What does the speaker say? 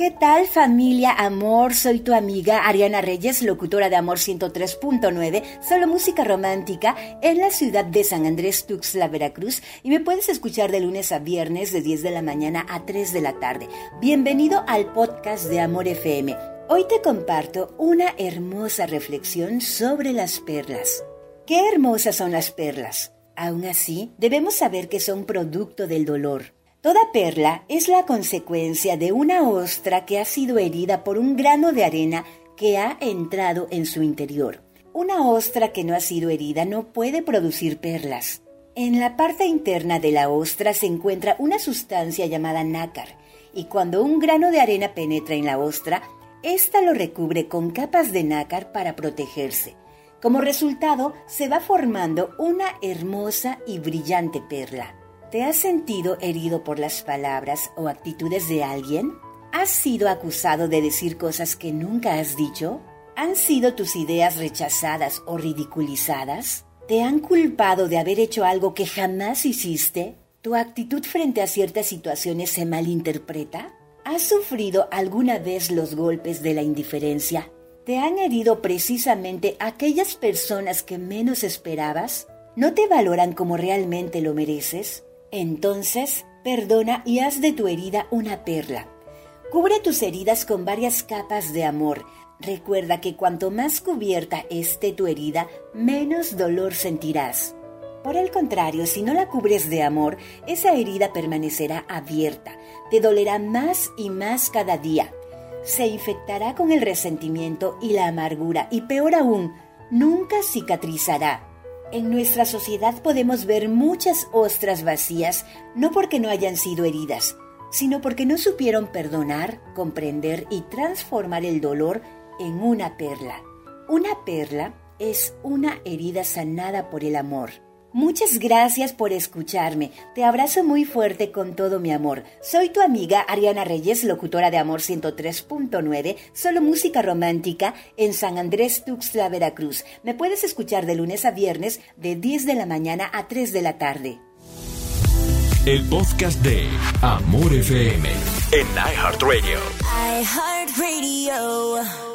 ¿Qué tal familia Amor? Soy tu amiga Ariana Reyes, locutora de Amor 103.9, solo música romántica en la ciudad de San Andrés Tuxtla, Veracruz y me puedes escuchar de lunes a viernes de 10 de la mañana a 3 de la tarde. Bienvenido al podcast de Amor FM. Hoy te comparto una hermosa reflexión sobre las perlas. Qué hermosas son las perlas. Aún así, debemos saber que son producto del dolor Toda perla es la consecuencia de una ostra que ha sido herida por un grano de arena que ha entrado en su interior. Una ostra que no ha sido herida no puede producir perlas. En la parte interna de la ostra se encuentra una sustancia llamada nácar, y cuando un grano de arena penetra en la ostra, ésta lo recubre con capas de nácar para protegerse. Como resultado, se va formando una hermosa y brillante perla. ¿Te has sentido herido por las palabras o actitudes de alguien? ¿Has sido acusado de decir cosas que nunca has dicho? ¿Han sido tus ideas rechazadas o ridiculizadas? ¿Te han culpado de haber hecho algo que jamás hiciste? ¿Tu actitud frente a ciertas situaciones se malinterpreta? ¿Has sufrido alguna vez los golpes de la indiferencia? ¿Te han herido precisamente aquellas personas que menos esperabas? ¿No te valoran como realmente lo mereces? Entonces, perdona y haz de tu herida una perla. Cubre tus heridas con varias capas de amor. Recuerda que cuanto más cubierta esté tu herida, menos dolor sentirás. Por el contrario, si no la cubres de amor, esa herida permanecerá abierta, te dolerá más y más cada día. Se infectará con el resentimiento y la amargura y peor aún, nunca cicatrizará. En nuestra sociedad podemos ver muchas ostras vacías, no porque no hayan sido heridas, sino porque no supieron perdonar, comprender y transformar el dolor en una perla. Una perla es una herida sanada por el amor. Muchas gracias por escucharme. Te abrazo muy fuerte con todo mi amor. Soy tu amiga Ariana Reyes, locutora de Amor 103.9, solo música romántica en San Andrés Tuxtla, Veracruz. Me puedes escuchar de lunes a viernes de 10 de la mañana a 3 de la tarde. El podcast de Amor FM en iHeartRadio. iHeartRadio.